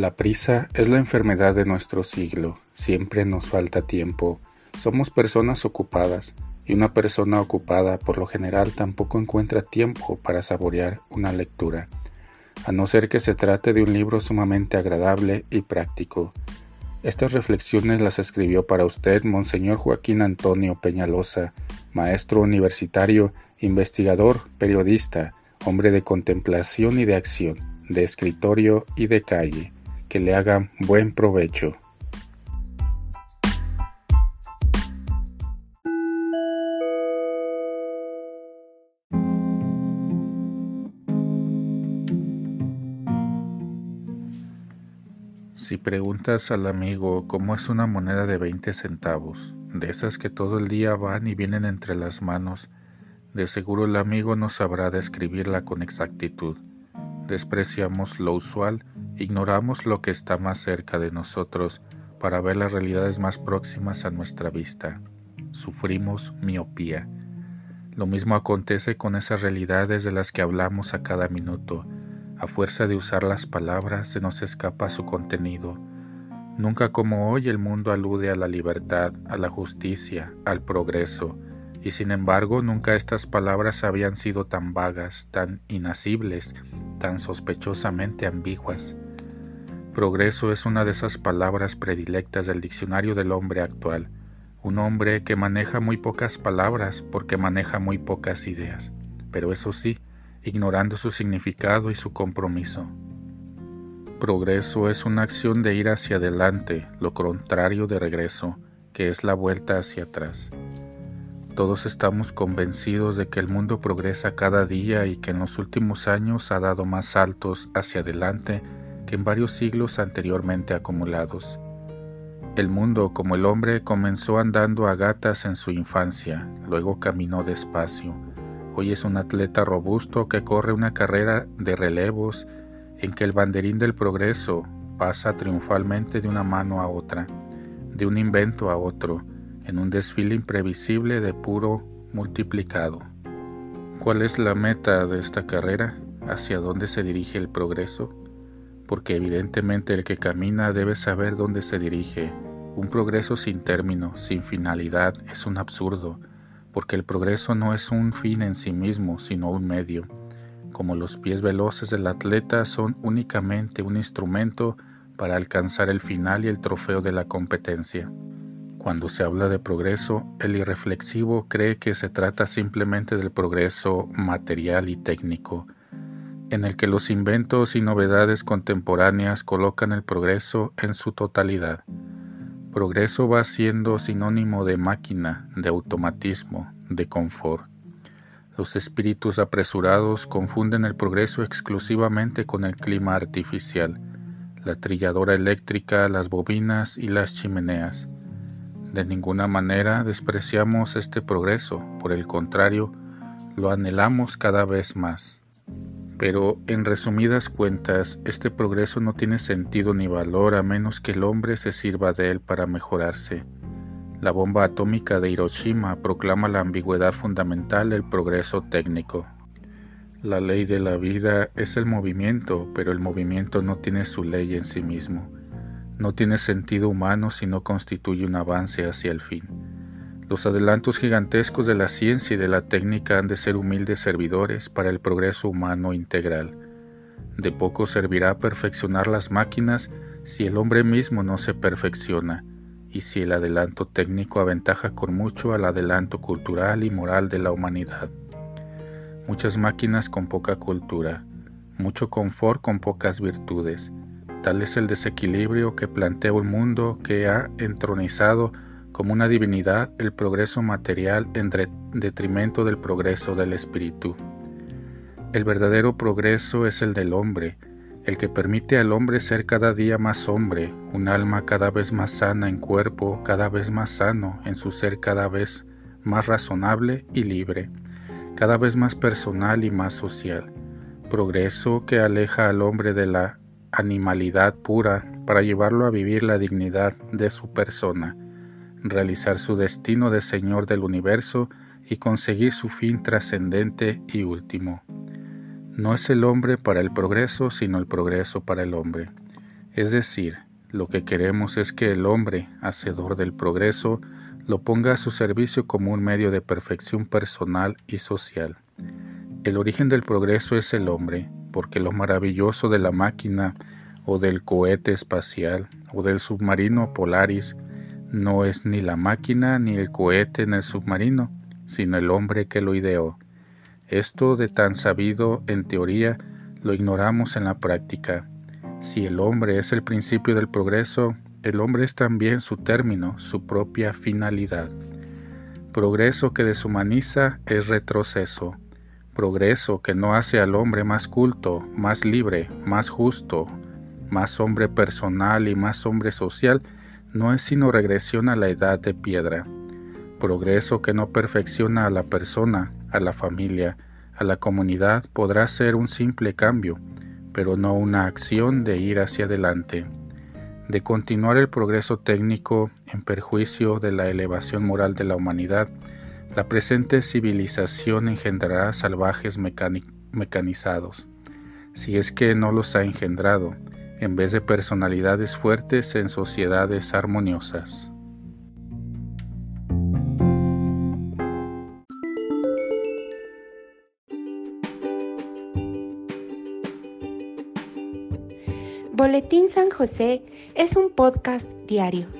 La prisa es la enfermedad de nuestro siglo. Siempre nos falta tiempo. Somos personas ocupadas y una persona ocupada por lo general tampoco encuentra tiempo para saborear una lectura, a no ser que se trate de un libro sumamente agradable y práctico. Estas reflexiones las escribió para usted Monseñor Joaquín Antonio Peñalosa, maestro universitario, investigador, periodista, hombre de contemplación y de acción, de escritorio y de calle que le haga buen provecho. Si preguntas al amigo cómo es una moneda de 20 centavos, de esas que todo el día van y vienen entre las manos, de seguro el amigo no sabrá describirla con exactitud. Despreciamos lo usual Ignoramos lo que está más cerca de nosotros para ver las realidades más próximas a nuestra vista. Sufrimos miopía. Lo mismo acontece con esas realidades de las que hablamos a cada minuto. A fuerza de usar las palabras se nos escapa su contenido. Nunca como hoy el mundo alude a la libertad, a la justicia, al progreso, y sin embargo nunca estas palabras habían sido tan vagas, tan inasibles, tan sospechosamente ambiguas. Progreso es una de esas palabras predilectas del diccionario del hombre actual, un hombre que maneja muy pocas palabras porque maneja muy pocas ideas, pero eso sí, ignorando su significado y su compromiso. Progreso es una acción de ir hacia adelante, lo contrario de regreso, que es la vuelta hacia atrás. Todos estamos convencidos de que el mundo progresa cada día y que en los últimos años ha dado más saltos hacia adelante en varios siglos anteriormente acumulados. El mundo, como el hombre, comenzó andando a gatas en su infancia, luego caminó despacio. Hoy es un atleta robusto que corre una carrera de relevos en que el banderín del progreso pasa triunfalmente de una mano a otra, de un invento a otro, en un desfile imprevisible de puro multiplicado. ¿Cuál es la meta de esta carrera? ¿Hacia dónde se dirige el progreso? porque evidentemente el que camina debe saber dónde se dirige. Un progreso sin término, sin finalidad, es un absurdo, porque el progreso no es un fin en sí mismo, sino un medio. Como los pies veloces del atleta son únicamente un instrumento para alcanzar el final y el trofeo de la competencia. Cuando se habla de progreso, el irreflexivo cree que se trata simplemente del progreso material y técnico, en el que los inventos y novedades contemporáneas colocan el progreso en su totalidad. Progreso va siendo sinónimo de máquina, de automatismo, de confort. Los espíritus apresurados confunden el progreso exclusivamente con el clima artificial, la trilladora eléctrica, las bobinas y las chimeneas. De ninguna manera despreciamos este progreso, por el contrario, lo anhelamos cada vez más. Pero en resumidas cuentas, este progreso no tiene sentido ni valor a menos que el hombre se sirva de él para mejorarse. La bomba atómica de Hiroshima proclama la ambigüedad fundamental del progreso técnico. La ley de la vida es el movimiento, pero el movimiento no tiene su ley en sí mismo. No tiene sentido humano si no constituye un avance hacia el fin. Los adelantos gigantescos de la ciencia y de la técnica han de ser humildes servidores para el progreso humano integral. De poco servirá perfeccionar las máquinas si el hombre mismo no se perfecciona, y si el adelanto técnico aventaja con mucho al adelanto cultural y moral de la humanidad. Muchas máquinas con poca cultura, mucho confort con pocas virtudes. Tal es el desequilibrio que plantea un mundo que ha entronizado como una divinidad el progreso material en detrimento del progreso del espíritu. El verdadero progreso es el del hombre, el que permite al hombre ser cada día más hombre, un alma cada vez más sana en cuerpo, cada vez más sano en su ser cada vez más razonable y libre, cada vez más personal y más social. Progreso que aleja al hombre de la animalidad pura para llevarlo a vivir la dignidad de su persona realizar su destino de Señor del universo y conseguir su fin trascendente y último. No es el hombre para el progreso, sino el progreso para el hombre. Es decir, lo que queremos es que el hombre, hacedor del progreso, lo ponga a su servicio como un medio de perfección personal y social. El origen del progreso es el hombre, porque lo maravilloso de la máquina o del cohete espacial o del submarino Polaris no es ni la máquina ni el cohete en el submarino, sino el hombre que lo ideó. Esto de tan sabido en teoría lo ignoramos en la práctica. Si el hombre es el principio del progreso, el hombre es también su término, su propia finalidad. Progreso que deshumaniza es retroceso. Progreso que no hace al hombre más culto, más libre, más justo, más hombre personal y más hombre social, no es sino regresión a la edad de piedra. Progreso que no perfecciona a la persona, a la familia, a la comunidad podrá ser un simple cambio, pero no una acción de ir hacia adelante, de continuar el progreso técnico en perjuicio de la elevación moral de la humanidad. La presente civilización engendrará salvajes mecanizados, si es que no los ha engendrado, en vez de personalidades fuertes en sociedades armoniosas. Boletín San José es un podcast diario.